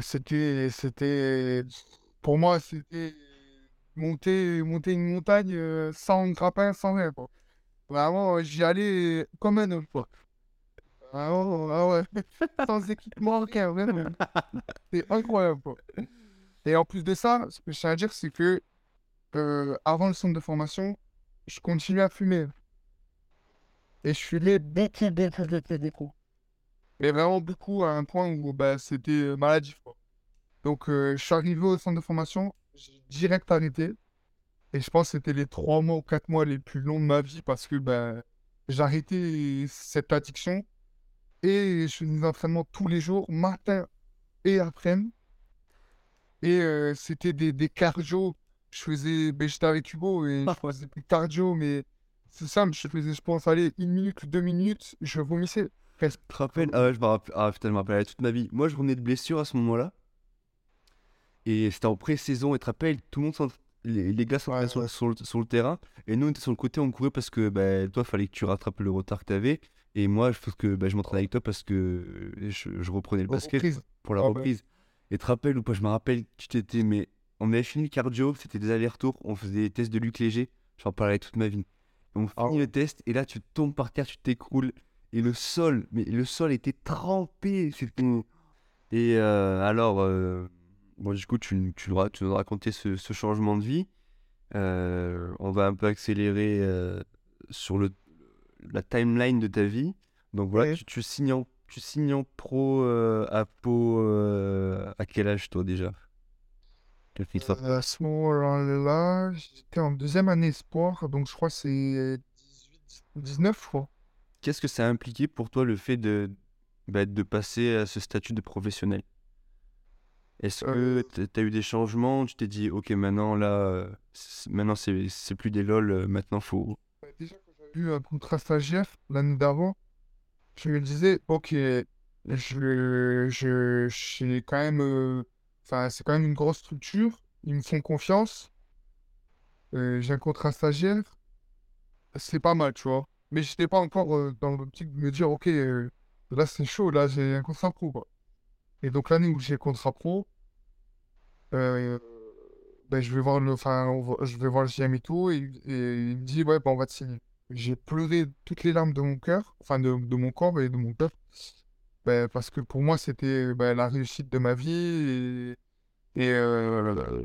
C'était. Pour moi, c'était. Monter, monter une montagne euh, sans grappin, sans rien, quoi. Vraiment, euh, j'y allais comme un homme, quoi. Vraiment, ah ouais. Sans équipement, rien, vraiment. C'est incroyable, quoi. Et en plus de ça, ce que je tiens à dire, c'est que euh, avant le centre de formation, je continuais à fumer. Et je fumais beaucoup, beaucoup, beaucoup, beaucoup. Mais vraiment beaucoup, à un point où bah, c'était euh, maladif, quoi. Donc, euh, je suis arrivé au centre de formation, j'ai direct arrêté. Et je pense que c'était les trois mois ou quatre mois les plus longs de ma vie parce que ben, j'ai arrêté cette addiction. Et je faisais des entraînements tous les jours, matin et après-midi. Et euh, c'était des, des cardio. Je faisais, ben, j'étais avec Hugo et je faisais des cardio, mais c'est simple, je faisais, je pense, aller une minute, deux minutes, je vomissais. Tu te rappelles? Ah ouais, je me rappelle. Ah putain, je me rappelle toute ma vie. Moi, je revenais de blessure à ce moment-là. Et c'était en pré-saison, et tu te rappelles, tout le monde, s'en- les, les gars sont Ouais, sur, le, sur le terrain, et nous on était sur le côté, on courait parce que bah, toi, fallait que tu rattrapes le retard que tu avais, et moi, je pense que bah, je m'entraînais avec toi parce que je, je reprenais le basket Reprise. pour la Ah bah. reprise. Et te rappelles ou pas, je me rappelle, tu t'étais, mais on avait fini le cardio, c'était des allers-retours, on faisait des tests de Luc Léger, j'en parlais toute ma vie. On Ah finit le test, et là, tu tombes par terre, tu t'écroules, et le sol, mais le sol était trempé, c'était... Et euh, alors, euh, bon, du coup, tu, tu, tu nous as raconté ce, ce changement de vie. Euh, on va un peu accélérer euh, sur le, la timeline de ta vie. Donc voilà, Ouais. tu, tu signes en, tu signes en pro euh, à Pau à quel âge toi déjà? À ce moment-là, j'étais en deuxième année espoir, donc je crois que c'est 18, 19, je crois. Qu'est-ce que ça a impliqué pour toi le fait de, bah, de passer à ce statut de professionnel? Est-ce que Euh, t- t'as eu des changements? Tu t'es dit, ok, maintenant là, euh, maintenant c'est plus des lol, euh, maintenant faut. Bah, Déjà, quand j'avais eu un contrat stagiaire l'année d'avant, je me disais, ok, je, je, j'ai quand même, euh, enfin, c'est quand même une grosse structure, ils me font confiance, euh, j'ai un contrat stagiaire, c'est pas mal, tu vois. Mais j'étais pas encore euh, dans l'optique de me dire, ok, là c'est chaud, là j'ai un contrat pro, quoi. Et donc l'année où j'ai contrat pro, euh, ben, je vais voir le, enfin, je vais voir le GM et tout, et, il me dit, ouais, ben, on va te signer. J'ai pleuré toutes les larmes de mon cœur, enfin de, de mon corps et de mon cœur, ben, parce que pour moi, c'était ben, la réussite de ma vie, et, et, euh,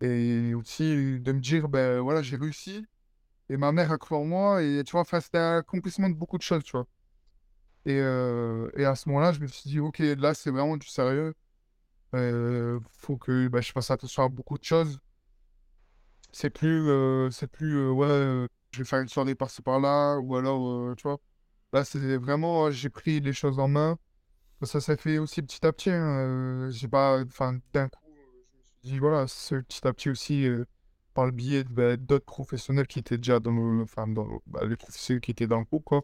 et aussi de me dire, ben voilà, j'ai réussi, et ma mère a cru en moi, et tu vois, enfin, c'était un accomplissement de beaucoup de choses, tu vois. Et, euh, et à ce moment-là, je me suis dit, ok, là, c'est vraiment du sérieux. Euh, faut que bah, je fasse attention à beaucoup de choses. C'est plus, euh, c'est plus, euh, ouais, je vais faire une soirée par-ci par-là, ou alors, tu vois. Là, c'est vraiment, j'ai pris les choses en main. Ça s'est fait aussi petit à petit. hein, j'ai pas, enfin, d'un coup, je me suis dit, voilà, c'est petit à petit aussi, par le biais bah, d'autres professionnels qui étaient déjà dans le, enfin, dans bah, les professionnels qui étaient dans le groupe, quoi.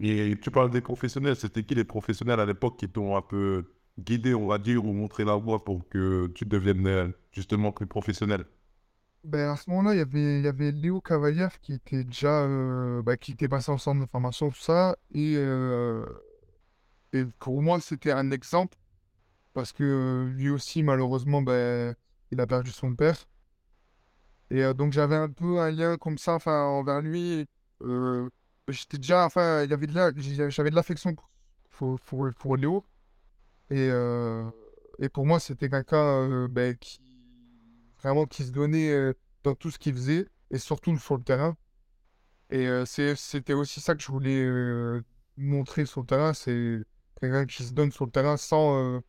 Et tu parles des professionnels, c'était qui les professionnels à l'époque qui t'ont un peu guidé, on va dire, ou montré la voie pour que tu deviennes euh, justement plus professionnel? Ben, à ce moment-là, il y avait, y avait Léo Cavalière qui était déjà, euh, bah, qui était passé en centre de formation, tout ça. Et, euh, et pour moi, c'était un exemple parce que lui aussi, malheureusement, ben, il a perdu son père. Et donc, j'avais un peu un lien comme ça, enfin, envers lui. J'étais déjà, enfin, il y avait de j'avais de l'affection pour, pour Léo. Et, euh, et pour moi, c'était quelqu'un euh, ben, qui vraiment qui se donnait euh, dans tout ce qu'il faisait et surtout sur le terrain. Et c'était aussi ça que je voulais montrer sur le terrain, c'est quelqu'un qui se donne sur le terrain sans,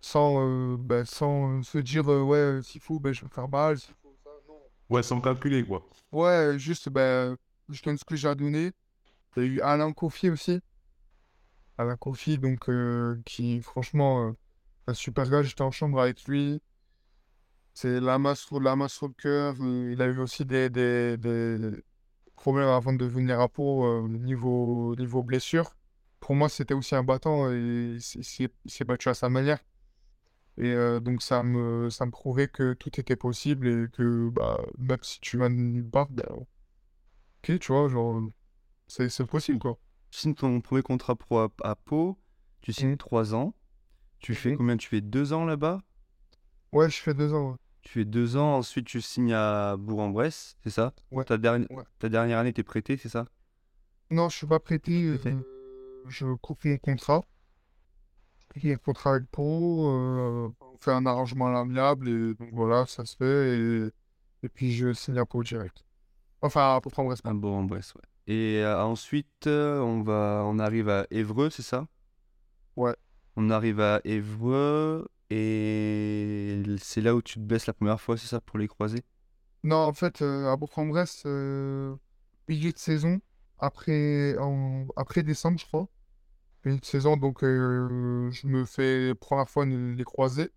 sans, euh, ben, sans se dire euh, ouais, s'il faut, ben, je vais me faire mal, s'il faut ça, non. Ouais, sans calculer, quoi. Ouais, juste, je donne ce que j'ai à donner. Il y a eu Alain Koffi aussi. Alain Koffi, donc, euh, qui, franchement, euh, un super gars. J'étais en chambre avec lui. C'est la main sur, la main sur le cœur. il a eu aussi des, des, des problèmes avant de venir à Pau, euh, niveau, niveau blessure. Pour moi, c'était aussi un battant et il s'est- battu à sa manière. Et donc, ça me, ça me prouvait que tout était possible et que bah, même si tu vas nulle part, ben, ok, tu vois, genre, c'est possible, quoi. Tu signes ton premier contrat pro à, à Pau, tu signes Mhm. 3 ans. Tu fais Mhm. combien? Tu fais 2 ans là-bas? Ouais, je fais deux ans. ouais. Tu fais 2 ans, ensuite tu signes à Bourg-en-Bresse, c'est ça? Ouais, Ta, derni- ouais. ta dernière année, t'es prêté, c'est ça? Non, je suis pas prêté. Euh, je coupe mon contrat. Il y a un contrat avec Pau. euh, on fait un arrangement à l'amiable et donc voilà, ça se fait. Et, et puis je signe à Pau direct. Enfin, à bref. À Bourg-en-Bresse, ouais. Et euh, ensuite, euh, on, va, on arrive à Évreux, c'est ça? Ouais. On arrive à Évreux et c'est là où tu te baisses la première fois, c'est ça, pour les croiser Non, en fait, euh, à Bourg-en-Bresse, euh, milieu de saison, après, en, après décembre, je crois. Milieu de saison, donc euh, je me fais première fois les croisés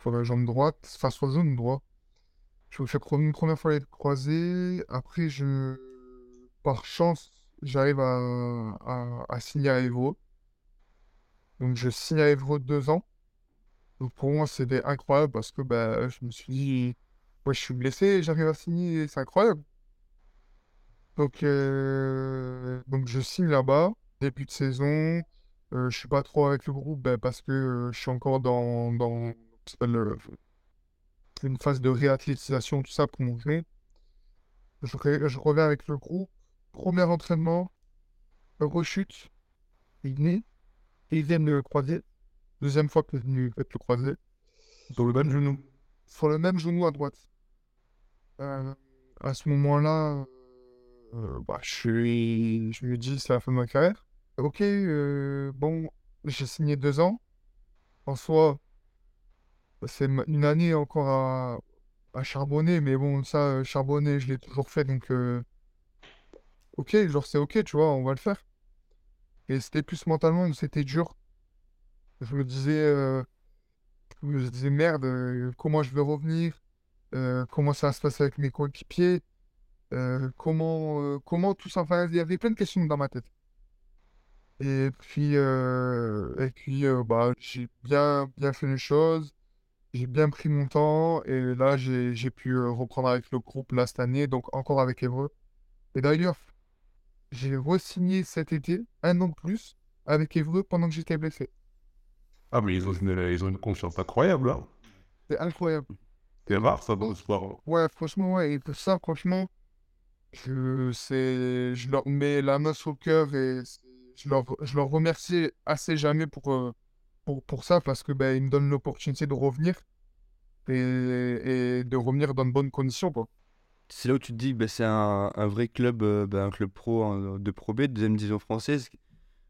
sur la jambe droite, enfin sur la zone droite. Je me fais une première fois les croisés. Après, je, par chance, j'arrive à, signer à Évreux. Donc, je signe à Évreux deux ans. Donc pour moi, c'était incroyable parce que bah, je me suis dit, ouais, je suis blessé, j'arrive à signer, c'est incroyable. Donc, euh, donc je signe là-bas, début de saison. Euh, je suis pas trop avec le groupe bah, parce que euh, je suis encore dans, dans une phase de réathlétisation, tout ça pour mon je reviens avec le groupe. Premier entraînement, rechute, il est, et ils viennent le croiser. Deuxième fois que je venu le croiser. Sur le même genou. Sur le même genou à droite. Euh, à ce moment-là, euh, bah, je suis, je lui dis c'est la fin de ma carrière. Ok, euh, bon, j'ai signé deux ans. En soi, c'est une année encore à, à charbonner, mais bon, ça, charbonner, je l'ai toujours fait, donc euh, ok, genre c'est ok, tu vois, on va le faire. Et c'était plus mentalement, c'était dur. Je me disais, euh, je me disais merde, euh, comment je vais revenir, euh, comment ça va se passer avec mes coéquipiers, comment, comment tout ça, enfin, il y avait plein de questions dans ma tête. Et puis, et puis bah, j'ai bien, bien fait les choses, j'ai bien pris mon temps, et là, j'ai, pu reprendre avec le groupe là cette année, donc encore avec Evreux. Et d'ailleurs, j'ai re-signé cet été, un an de plus, avec Evreux pendant que j'étais blessé. Ah, mais ils ont une, ils ont une confiance incroyable, là. C'est incroyable. C'est rare, ça, dans le sport. hein. Ouais, franchement, ouais, et pour ça, franchement, je, c'est, je leur mets la main sur le cœur et je leur, je leur remercie assez jamais pour, euh, pour, pour ça parce que ben, ils me donnent l'opportunité de revenir et, et de revenir dans de bonnes conditions, quoi. C'est là où tu te dis bah, c'est un, vrai club, euh, bah, un club pro de Pro B, deuxième division française.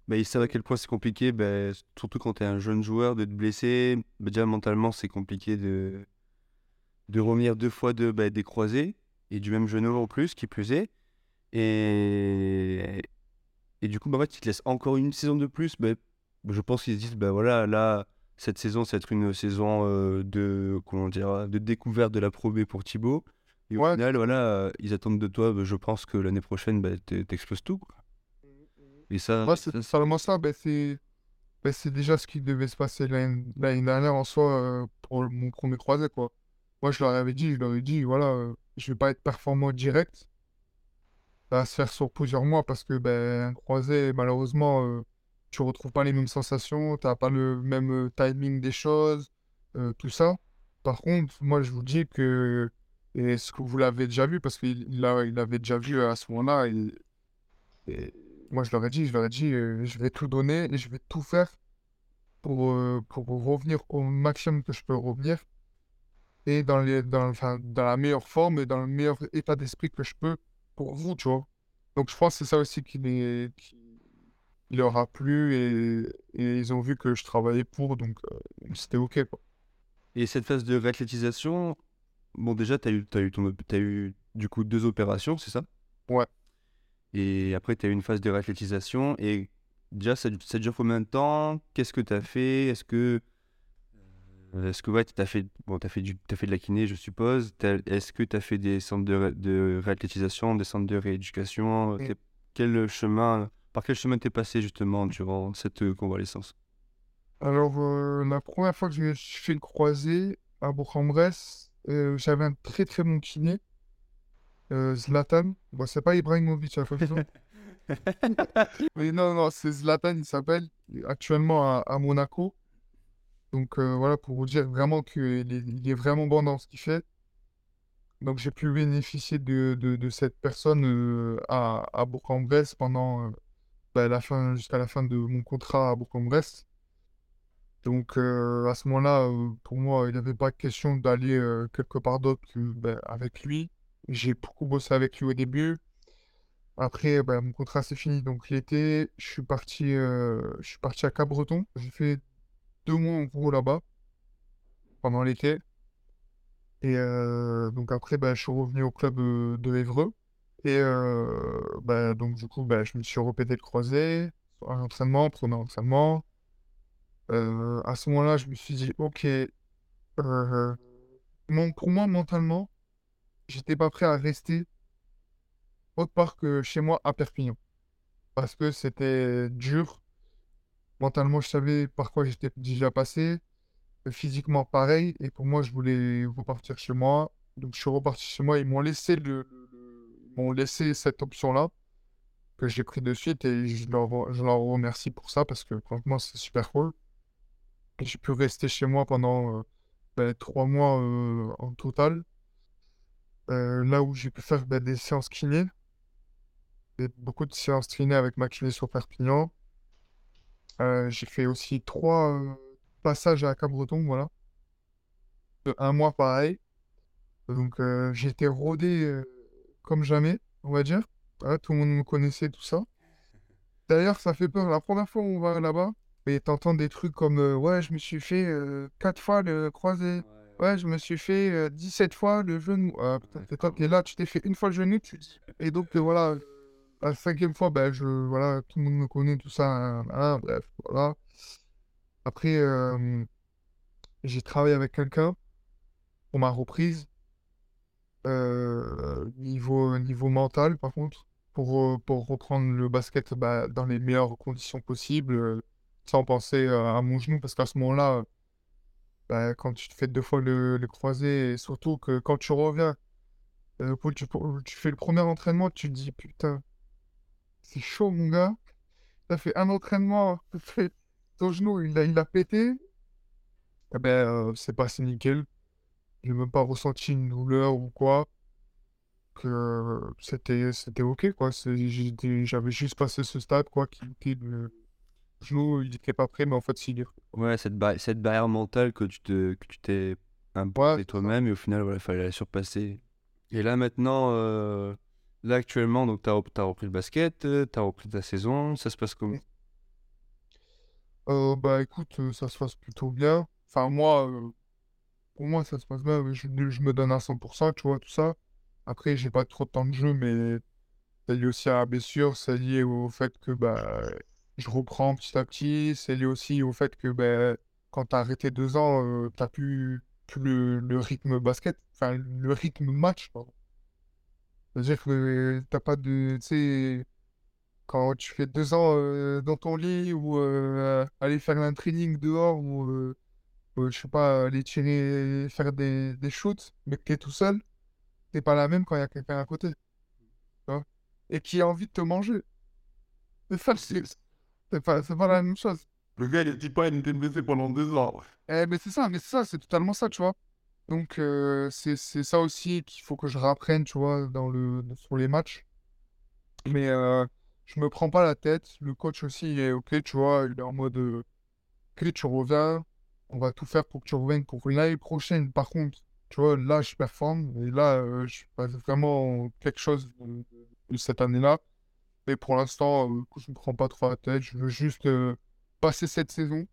Bah, ils savent à quel point c'est compliqué, bah, surtout quand tu es un jeune joueur, de te blesser. Déjà, mentalement, c'est compliqué de, de revenir deux fois de, des croisés et du même genou en plus, qui plus est. Et, et du coup, en fait, ils te laissent encore une saison de plus. Je pense qu'ils se disent, voilà, là, cette saison, ça va être une saison euh, de, comment dire, de découverte de la Pro B pour Thibaut. Et au Ouais. final, voilà, euh, ils attendent de toi, bah, je pense que l'année prochaine, bah, t'e- t'exploses tout. quoi. Et ça, ça, c'est seulement ça, ben, c'est ben, c'est déjà ce qui devait se passer l'année dernière en soi euh, pour mon premier croisé, quoi. Moi, je leur avais dit, je leur ai dit, voilà, euh, je vais pas être performant direct. Ça va se faire sur plusieurs mois parce que, ben, croisé, malheureusement, euh, tu retrouves pas les mêmes sensations, t'as pas le même euh, timing des choses, euh, tout ça. Par contre, moi, je vous dis que, et ce que vous l'avez déjà vu, parce qu'il il l'a- il l'avait déjà vu à ce moment-là, et, moi, je leur ai dit, je leur ai dit, je vais tout donner et je vais tout faire pour, pour revenir au maximum que je peux revenir et dans les, dans, enfin, dans la meilleure forme et dans le meilleur état d'esprit que je peux pour vous, tu vois. Donc, je pense que c'est ça aussi qui, les, qui leur a plu et, et ils ont vu que je travaillais pour, donc c'était OK, quoi. Et cette phase de réathlétisation, bon, déjà, tu as eu, t'as eu, ton, t'as eu du coup deux opérations, c'est ça? Ouais. Et après, tu as eu une phase de réathlétisation. Et déjà, ça, ça dure combien de temps? Qu'est-ce que tu as fait? Est-ce que. euh, Est-ce que ouais, tu as fait, bon, fait, du, t'as fait de la kiné, je suppose. Est-ce que tu as fait des centres de, de réathlétisation, des centres de rééducation? Mm. Quel chemin, par quel chemin t'es passé justement durant cette euh, convalescence? Alors, euh, la première fois que je me suis fait le croisé à Bourg-en-Bresse, euh, j'avais un très très bon kiné, euh, Zlatan. Bon, c'est pas Ibrahimovic à photo. Mais non, non, c'est Zlatan, il s'appelle, actuellement à, à Monaco. Donc euh, voilà, pour vous dire vraiment qu'il est, il est vraiment bon dans ce qu'il fait. Donc j'ai pu bénéficier de, de, de cette personne euh, à, à Bourg-en-Bresse pendant euh, bah, la fin, jusqu'à la fin de mon contrat à Bourg-en-Bresse. Donc euh, à ce moment-là, euh, pour moi, il n'y avait pas question d'aller euh, quelque part d'autre ben, avec lui. J'ai beaucoup bossé avec lui au début. Après, ben, mon contrat s'est fini. Donc l'été, je suis parti, je suis parti à Cap-Breton. J'ai fait deux mois en gros là-bas pendant l'été. Et donc après, ben, je suis revenu au club de Évreux. Et ben, donc du coup, je me suis répété le croisé, un entraînement, premier entraînement. Euh, à ce moment-là, je me suis dit, ok, euh, mon- pour moi, mentalement, j'étais pas prêt à rester autre part que chez moi à Perpignan. Parce que c'était dur. Mentalement, je savais par quoi j'étais déjà passé. physiquement pareil. Et pour moi, je voulais repartir chez moi. Donc, je suis reparti chez moi. Ils m'ont laissé, cette option-là que j'ai pris de suite et je leur remercie pour ça parce que franchement, c'est super cool. J'ai pu rester chez moi pendant euh, ben, trois mois euh, en total. Euh, là où j'ai pu faire ben, des séances kiné. beaucoup de séances kiné avec ma kiné sur Perpignan. j'ai fait aussi trois passages à Cabreton, voilà. un mois pareil. Donc été rodé comme jamais, on va dire. tout le monde me connaissait, tout ça. D'ailleurs, ça fait peur. La première fois où on va là-bas, et t'entends des trucs comme Ouais, je me suis fait quatre fois le croisé. Ouais, je me suis fait 17 fois le genou. Ah, putain, t'es là, tu t'es fait une fois le genou, tu. Et donc, voilà, la cinquième fois, ben, je, voilà, tout le monde me connaît, tout ça. Hein, hein, bref, voilà. Après, j'ai travaillé avec quelqu'un pour ma reprise. niveau, niveau mental, par contre, pour, pour reprendre le basket bah, dans les meilleures conditions possibles, sans penser à mon genou, parce qu'à ce moment-là, bah, quand tu te fais deux fois le, croisé, et surtout que quand tu reviens, tu, fais le premier entraînement, tu te dis putain, c'est chaud mon gars, ça fait un entraînement, ton genou il a, il pété, eh ben, c'est passé nickel. J'ai même pas ressenti une douleur ou quoi. Que c'était c'était ok quoi. J'avais juste passé ce stade quoi qui était le genou il était pas prêt mais en fait est. Ouais, cette, cette barrière mentale que tu te que tu t'es imposé toi-même et au final il fallait la surpasser. Et là maintenant, là actuellement, donc tu as, repris le basket, tu as repris ta saison, ça se passe comment? Euh, bah écoute, ça se passe plutôt bien. Enfin, moi, pour moi, ça se passe bien. Je, je me donne à 100%, tu vois, tout ça. Après, j'ai pas trop de temps de jeu, mais c'est lié aussi à la blessure. C'est lié au fait que bah, je reprends petit à petit. C'est lié aussi au fait que bah, quand t'as arrêté deux ans, t'as plus, plus le, rythme basket. Enfin, le rythme match, C'est-à-dire que t'as pas de. Tu sais quand tu fais deux ans dans ton lit ou aller faire un training dehors ou je sais pas, aller tirer, faire des, des shoots, mais que t'es tout seul, c'est pas la même quand il y a quelqu'un à côté. Et qui a envie de te manger. C'est ça C'est pas, pas la même chose. Le gars, il dit pas, il était blessé pendant deux ans. Eh, mais c'est ça, mais c'est ça, c'est totalement ça, tu vois. Donc, c'est ça aussi qu'il faut que je rapprenne, tu vois, dans le, sur les matchs. Mais je me prends pas la tête. Le coach aussi, il est OK, tu vois, il est en mode OK, tu reviens, on va tout faire pour que tu reviennes pour l'année prochaine. Par contre, tu vois, là, je performe et là, je passe vraiment quelque chose de, cette année-là. Mais pour l'instant, je me prends pas trop la tête. Je veux juste passer cette saison.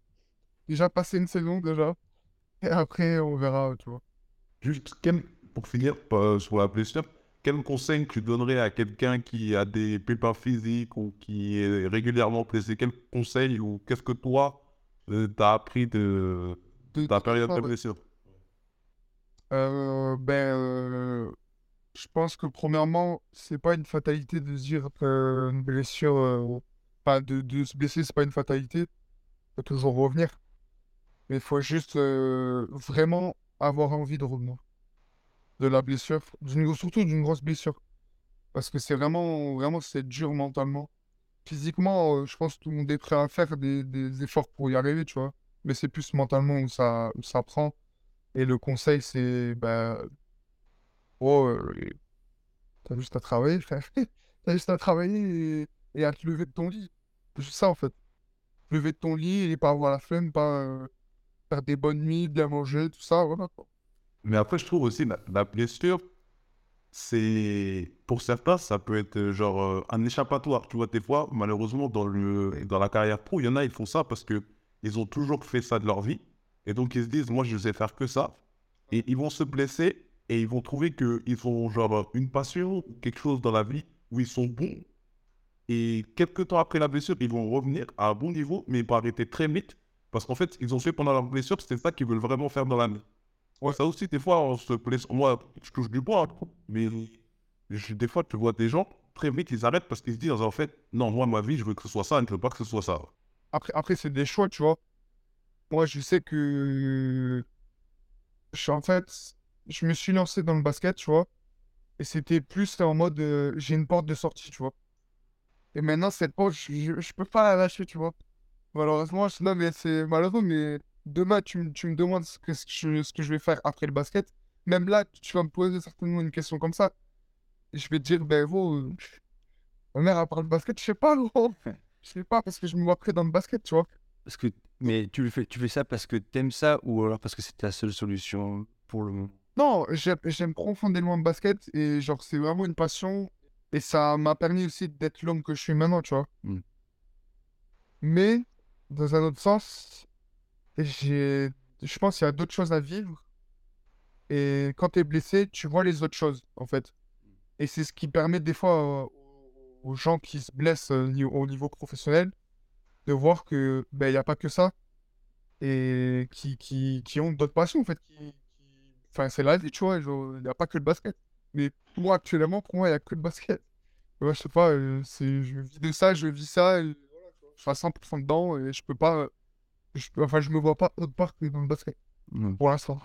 Déjà passer une saison, déjà. Et après, on verra, tu vois. Juste, pour finir sur la blessure, quel conseil tu donnerais à quelqu'un qui a des pépins physiques ou qui est régulièrement blessé? Quel conseil ou qu'est-ce que toi, euh, tu as appris de, ta période de blessure? Euh, Ben, euh, je pense que premièrement, c'est pas une fatalité de se dire qu'une blessure, pas de, se blesser, c'est pas une fatalité. Il faut toujours revenir. Mais il faut juste vraiment avoir envie de revenir de la blessure, surtout d'une grosse blessure. Parce que c'est vraiment, vraiment, c'est dur mentalement. Physiquement, euh, je pense que tout le monde est prêt à faire des, efforts pour y arriver, tu vois. Mais c'est plus mentalement où ça, ça prend. Et le conseil, c'est, bah, oh, t'as juste à travailler, frère. t'as juste à travailler et, à te lever de ton lit. C'est ça, en fait. Lever de ton lit et pas avoir la flemme, pas euh, faire des bonnes nuits, bien manger, tout ça. Mais après, je trouve aussi la, la blessure, c'est pour certains, ça peut être euh, genre euh, un échappatoire. Tu vois, des fois, malheureusement, dans, le, dans la carrière pro, il y en a, ils font ça parce que ils ont toujours fait ça de leur vie. Et donc, ils se disent, moi, je sais faire que ça. Et ils vont se blesser et ils vont trouver qu'ils ont genre une passion, quelque chose dans la vie où ils sont bons. Et quelques temps après la blessure, ils vont revenir à un bon niveau, mais ils vont arrêter très vite. Parce qu'en fait, ils ont fait pendant leur blessure, c'est ça qu'ils veulent vraiment faire dans la vie. Ouais, ça aussi, des fois, on se blesse. Moi, je touche du bois, hein, mais des fois, tu vois des gens, très vite, ils arrêtent parce qu'ils se disent, en fait, non, moi, ma vie, je veux que ce soit ça, je ne veux pas que ce soit ça. Après, après c'est des choix, tu vois. moi, je sais que je en fait, je me suis lancé dans le basket, tu vois. Et c'était plus en mode, euh, j'ai une porte de sortie, tu vois. Et maintenant, cette porte, je, je peux pas la lâcher, tu vois. Malheureusement, non, mais c'est malheureux, mais demain, tu, me- demandes ce que, je, vais faire après le basket. Même là, tu vas me poser certainement une question comme ça. Et je vais te dire, ben, gros, euh, ma mère, à part le basket, je sais pas, gros. Je sais pas, parce que je me vois prêt dans le basket, tu vois. Parce que, mais tu le fais, tu fais ça parce que t'aimes ça ou alors parce que c'est ta seule solution pour le moment? Non, j'aime profondément le basket et genre c'est vraiment une passion et ça m'a permis aussi d'être l'homme que je suis maintenant, tu vois. Mm. Mais dans un autre sens, j'ai je pense qu'il y a d'autres choses à vivre et quand tu es blessé, tu vois les autres choses en fait. Et c'est ce qui permet des fois euh, aux gens qui se blessent euh, au niveau professionnel de voir que ben il y a pas que ça et qui, qui, qui ont d'autres passions en fait qui- enfin c'est la vie tu vois il n'y a pas que le basket. Mais moi actuellement pour moi il n'y a que le basket. Ouais, je sais pas euh, c'est je vis de ça je vis ça et voilà, je suis à 100% dedans et je peux pas euh, je peux, enfin je me vois pas autre part que dans le basket pour l'instant.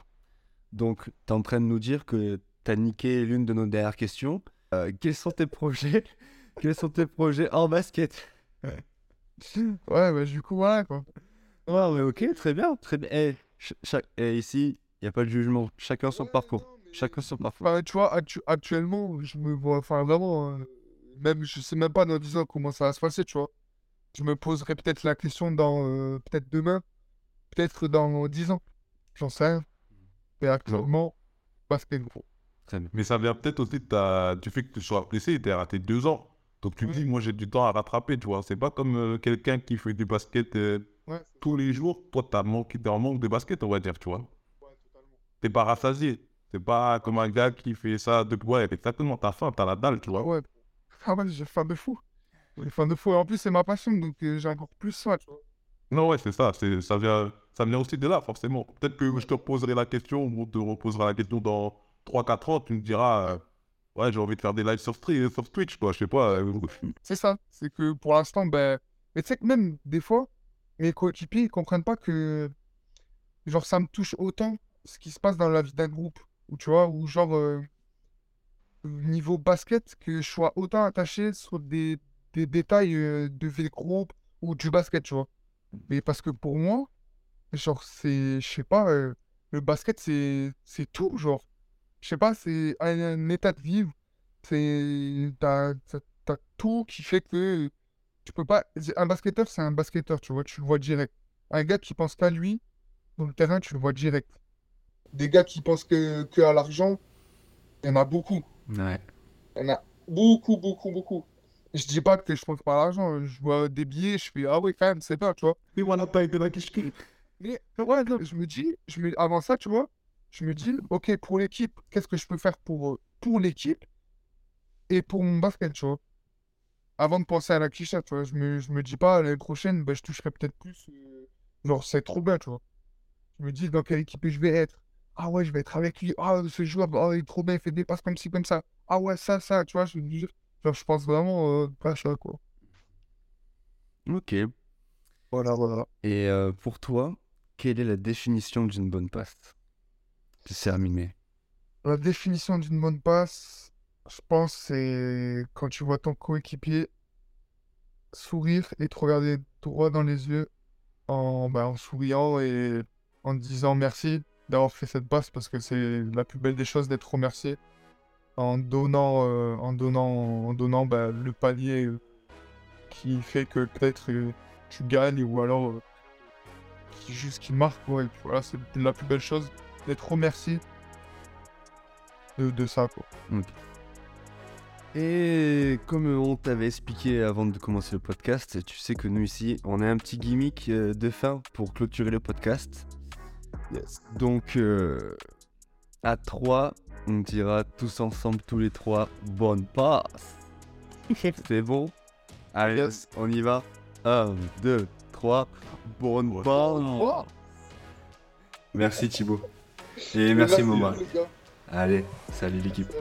Donc, tu es en train de nous dire que tu as niqué l'une de nos dernières questions. Euh, quels sont tes projets? Quels sont tes projets en basket? Ouais bah du coup voilà quoi. Ouais, mais ok, très bien, très bien. Eh, ch- chaque- eh, ici, il n'y a pas de jugement. Chacun son Ouais, parcours. non, mais- Chacun son parcours. Enfin, tu vois, actu- actuellement, je me vois, enfin, vraiment, euh, même, je sais même pas dans 10 ans comment ça va se passer, tu vois. Je me poserai peut-être la question dans, euh, peut-être demain, peut-être dans 10 ans. J'en sais rien. Mais actuellement, basket, gros. Mais ça vient peut-être aussi de ta... du fait que tu sois blessé, tu as raté deux ans. Donc tu dis, moi j'ai du temps à rattraper, tu vois. C'est pas comme euh, quelqu'un qui fait du basket euh, Ouais, tous les jours. Toi, t'as manqué, t'es en manque de basket, on va dire, tu vois. T'es pas rassasié. C'est pas comme un gars qui fait ça depuis... Ouais, exactement, t'as faim, t'as la dalle, tu vois. Ouais. Ah ouais, j'ai faim de fou. J'ai faim de fou. Et en plus, c'est ma passion, donc euh, j'ai encore plus ça, tu vois. Non, ouais, c'est ça. C'est, ça, vient, ça vient aussi de là, forcément. Peut-être que je te reposerai la question, ou on te reposera la question dans 3-4 ans, tu me diras, euh, ouais, j'ai envie de faire des lives sur, sur Twitch, quoi, je sais pas. euh, C'est ça. C'est que pour l'instant, ben. Mais tu sais que même des fois, mes coéquipiers, ils comprennent pas que. Genre, ça me touche autant ce qui se passe dans la vie d'un groupe. Ou tu vois, ou genre. euh, Niveau basket, que je sois autant attaché sur des, des détails euh, de vie de groupe ou du basket, tu vois. Mais parce que pour moi, genre, c'est. Je sais pas. euh, le basket, c'est c'est tout, genre. Je sais pas, c'est un, état de vivre. C'est. T'as- t'as tout qui fait que tu peux pas. Un basketteur, c'est un basketteur, tu vois, tu le vois direct. Un gars qui pense qu'à lui, dans le terrain, tu le vois direct. Des gars qui pensent que, que à l'argent, il y en a beaucoup. Ouais. Il y en a beaucoup, beaucoup, beaucoup. Je dis pas que je pense pas à l'argent, je vois des billets, je fais ah oui, quand même, c'est bien, tu vois. Mais voilà, t'as été la quiche Mais ouais, non, je me dis, je me, avant ça, tu vois, je me dis, ok, pour l'équipe, qu'est-ce que je peux faire pour, euh, pour l'équipe et pour mon basket, tu vois. Avant de penser à la cliché, tu vois, je me, je me dis pas, l'année prochaine, ben, je toucherai peut-être plus. euh, genre, c'est trop bien, tu vois. Je me dis, dans quelle équipe je vais être. Ah ouais, je vais être avec lui. Ah, ce joueur, oh, il est trop bien, il fait des passes comme ci, comme ça. Ah ouais, ça, ça, tu vois, je je pense vraiment euh, pas à ça, quoi. Ok. Voilà, voilà. Et euh, pour toi, quelle est la définition d'une bonne passe? C'est terminé. La définition d'une bonne passe, je pense, c'est quand tu vois ton coéquipier sourire et te regarder droit dans les yeux en, bah, en souriant et en te disant merci d'avoir fait cette passe parce que c'est la plus belle des choses d'être remercié en donnant, euh, en donnant, en donnant bah, le palier euh, qui fait que peut-être euh, tu gagnes ou alors euh, qui juste qui marque. Ouais, voilà, c'est la plus belle chose d'être remercié de, de ça, quoi. Et comme on t'avait expliqué avant de commencer le podcast, tu sais que nous ici, on a un petit gimmick de fin pour clôturer le podcast. Yes. Donc, euh, à 3, on dira tous ensemble, tous les trois, bonne passe. C'est bon? Allez, Yes. on y va. 1, 2, 3, bonne Ouais. passe. Merci Thibaut. Et merci Moma. les gars. Allez, salut l'équipe.